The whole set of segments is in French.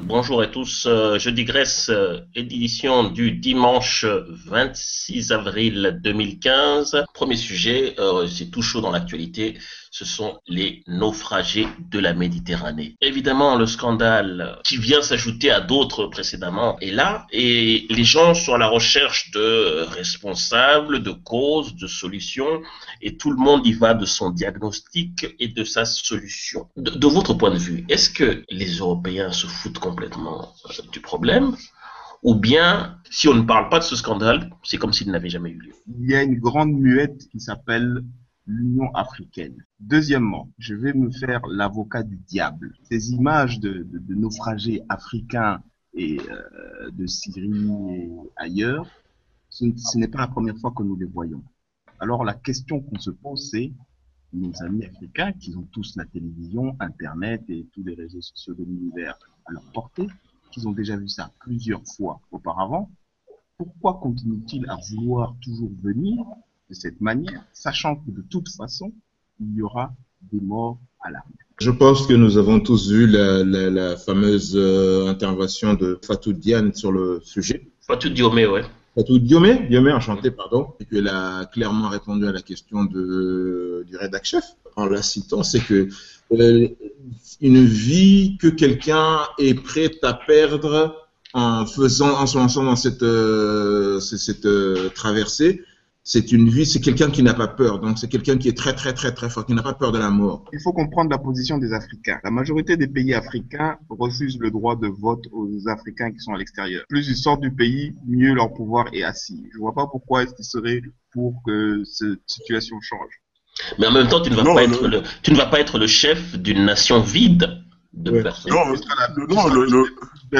Bonjour à tous, euh, je digresse, euh, édition du dimanche 26 avril 2015. Premier sujet, euh, c'est tout chaud dans l'actualité, ce sont les naufragés de la Méditerranée. Évidemment, le scandale qui vient s'ajouter à d'autres précédemment est là et les gens sont à la recherche de responsables, de causes, de solutions et tout le monde y va de son diagnostic et de sa solution. De, votre point de vue, est-ce que les Européens se foutent complètement euh, du problème ou bien, si on ne parle pas de ce scandale, c'est comme s'il n'avait jamais eu lieu? Il y a une grande muette qui s'appelle l'Union africaine. Deuxièmement, je vais me faire l'avocat du diable. Ces images de, de, de naufragés africains et euh, de Syrie et ailleurs, ce, n'est pas la première fois que nous les voyons. Alors la question qu'on se pose, c'est nos amis africains qui ont tous la télévision, Internet et tous les réseaux sociaux de l'univers à leur portée, qu'ils ont déjà vu ça plusieurs fois auparavant, pourquoi continuent-ils à vouloir toujours venir de cette manière, sachant que de toute façon, il y aura des morts à l'armée Je pense que nous avons tous vu la, la, la fameuse euh, intervention de Fatou Diane sur le sujet. Fatou Diomé, ouais. Fatou Diomé, Diomé, enchanté, pardon, et qu'elle a clairement répondu à la question de, du rédac chef en la citant, c'est que euh, une vie que quelqu'un est prêt à perdre en faisant, en se lançant dans cette, euh, cette euh, traversée, c'est une vie, c'est quelqu'un qui n'a pas peur. Donc c'est quelqu'un qui est très très très très fort, qui n'a pas peur de la mort. Il faut comprendre la position des Africains. La majorité des pays africains refusent le droit de vote aux Africains qui sont à l'extérieur. Plus ils sortent du pays, mieux leur pouvoir est assis. Je vois pas pourquoi est-ce qu'il serait pour que cette situation change. Mais en même temps, tu ne vas, Non, pas, être le, tu ne vas pas être le chef d'une nation vide de Ouais. personnes. Non, non, le- le-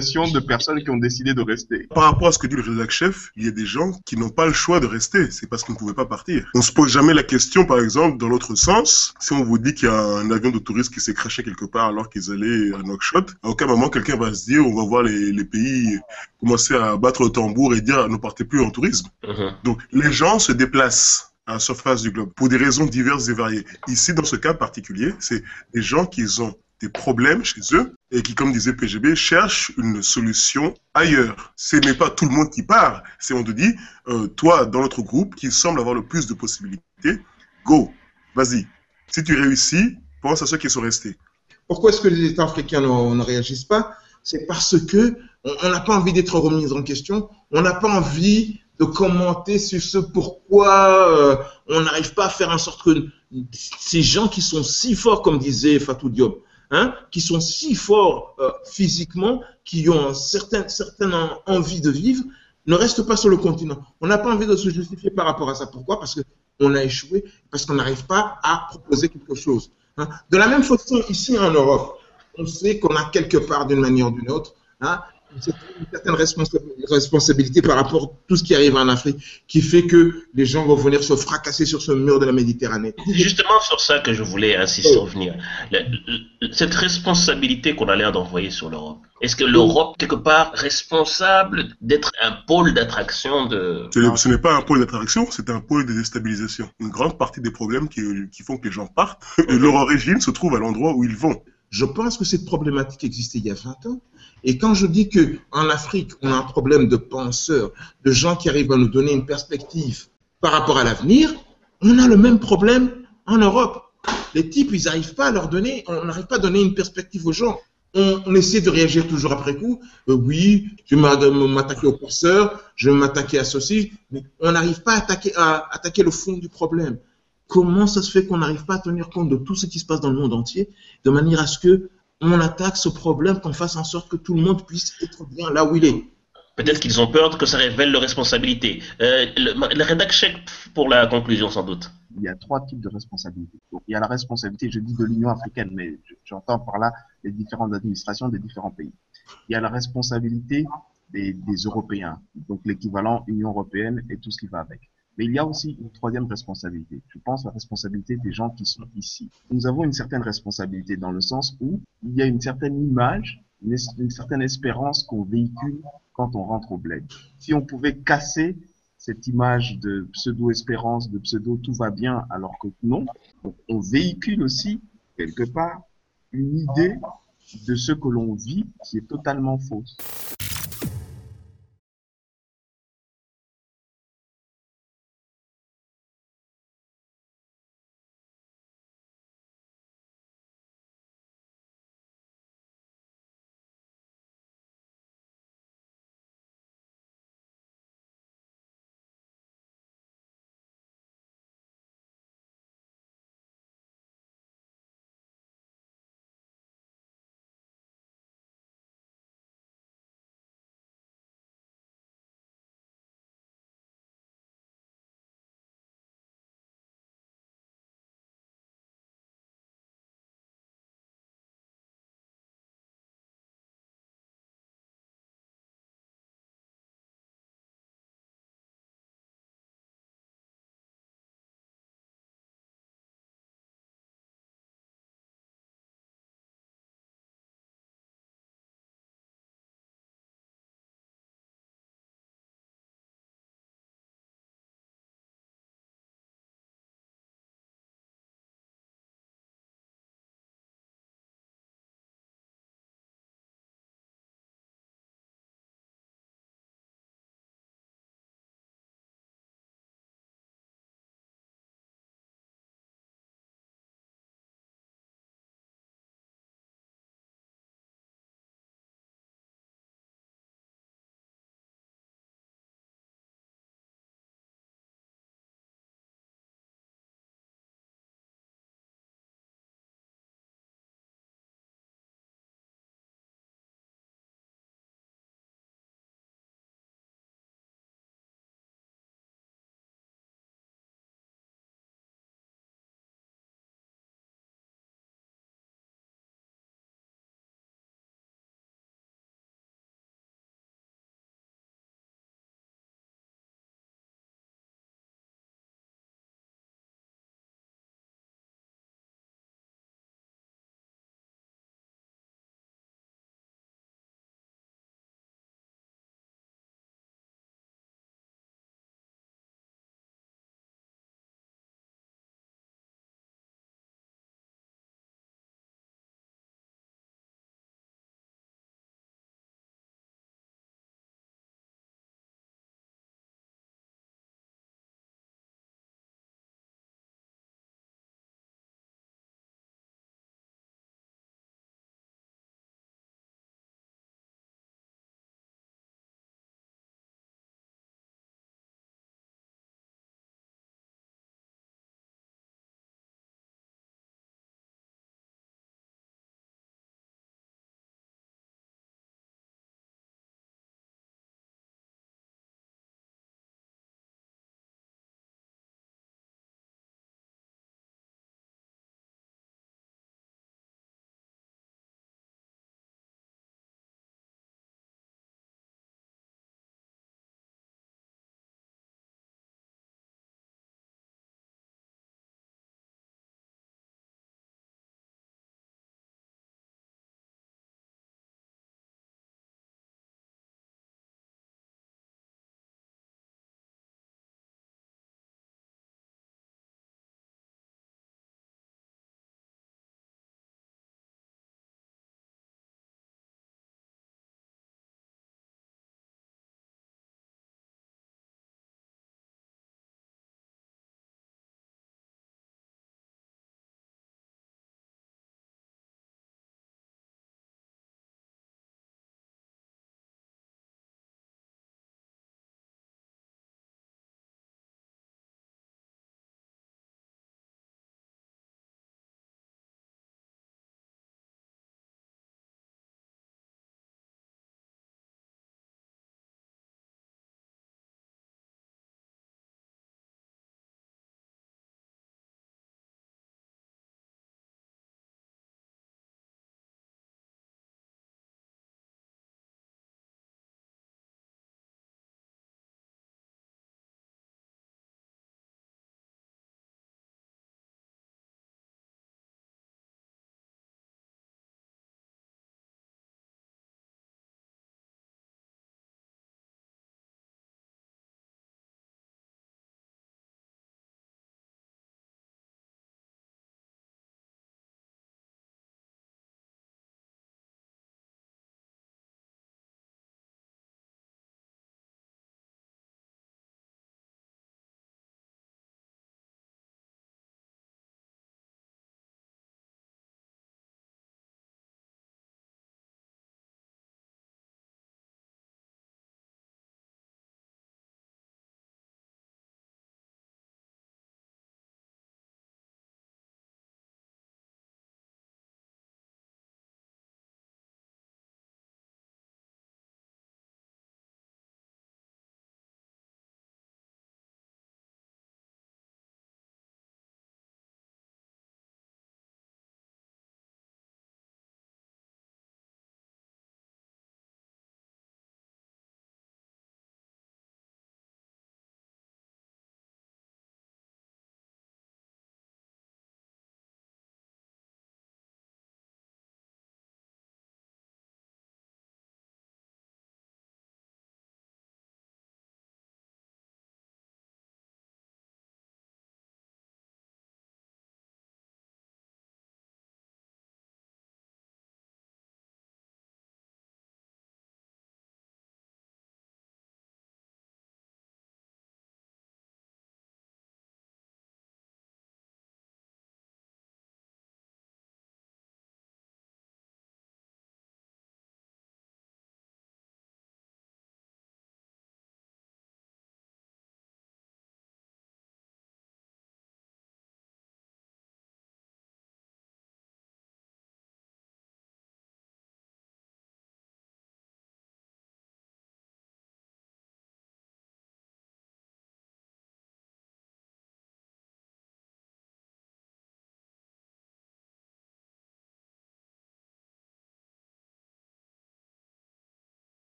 situation de personnes qui ont décidé de rester. par rapport à ce que dit le rédac chef, il y a des gens qui n'ont pas le choix de rester. C'est parce qu'ils ne pouvaient pas partir. On se pose jamais la question, par exemple, dans l'autre sens, si on vous dit qu'il y a un avion de touristes qui s'est craché quelque part alors qu'ils allaient à Nouakchott, à aucun moment quelqu'un va se dire, on va voir les, les pays commencer à battre le tambour et dire, ne partez plus en tourisme. Mhm. Donc, les gens se déplacent à la surface du globe pour des raisons diverses et variées. Ici, dans ce cas particulier, c'est des gens qui ont des problèmes chez eux et qui, comme disait PGB, cherchent une solution ailleurs. Ce n'est pas tout le monde qui part. C'est on te dit, euh, toi, dans notre groupe, qui semble avoir le plus de possibilités, go, vas-y. Si tu réussis, pense à ceux qui sont restés. Pourquoi est-ce que les États africains ne, ne réagissent pas? C'est parce que on n'a pas envie d'être remis en question, on n'a pas envie de commenter sur ce pourquoi euh, on n'arrive pas à faire en sorte que ces gens qui sont si forts, comme disait Fatou Diop, hein, qui sont si forts euh, physiquement, qui ont une certaine, certaine en- envie de vivre, ne restent pas sur le continent. On n'a pas envie de se justifier par rapport à ça. Pourquoi? Parce qu'on a échoué, parce qu'on n'arrive pas à proposer quelque chose. hein. De la même façon, ici en Europe, on sait qu'on a quelque part, d'une manière ou d'une autre, hein, une certaine- une certaine responsa- responsabilité par rapport à tout ce qui arrive en Afrique, qui fait que les gens vont venir se fracasser sur ce mur de la Méditerranée. C'est justement sur ça que je voulais insister, revenir. Le- le- cette responsabilité qu'on a l'air d'envoyer sur l'Europe. Est-ce que l'Europe, quelque part, responsable d'être un pôle d'attraction de... Ce n'est- pas un pôle d'attraction, c'est un pôle de déstabilisation. Une grande partie des problèmes qui, qui font que les gens partent, leur origine se trouve à l'endroit où ils vont. Je pense que cette problématique existait il y a 20 ans. Et quand je dis que en Afrique, on a un problème de penseurs, de gens qui arrivent à nous donner une perspective par rapport à l'avenir, on a le même problème en Europe. Les types, ils n'arrivent pas à leur donner, on n'arrive pas à donner une perspective aux gens. On, essaie de réagir toujours après coup. Euh, oui, je vais m'a- m'attaquer aux penseurs, je vais m'attaquer à ceci, mais on n'arrive pas à attaquer le fond du problème. Comment ça se fait qu'on n'arrive pas à tenir compte de tout ce qui se passe dans le monde entier de manière à ce que on attaque ce problème, qu'on fasse en sorte que tout le monde puisse être bien là où il est. Peut-être qu'ils ont peur que ça révèle leur responsabilité. Euh, le, le rédac pour la conclusion, sans doute. Il y a trois types de responsabilités. Donc, il y a la responsabilité, je dis de l'Union africaine, mais je- j'entends par là les différentes administrations des différents pays. Il y a la responsabilité des, des Européens, donc l'équivalent Union européenne et tout ce qui va avec. Mais il y a aussi une troisième responsabilité. Je pense la responsabilité des gens qui sont ici. Nous avons une certaine responsabilité dans le sens où il y a une certaine image, une, certaine espérance qu'on véhicule quand on rentre au bled. Si on pouvait casser cette image de pseudo-espérance, de pseudo tout va bien, alors que non, on véhicule aussi quelque part une idée de ce que l'on vit qui est totalement fausse.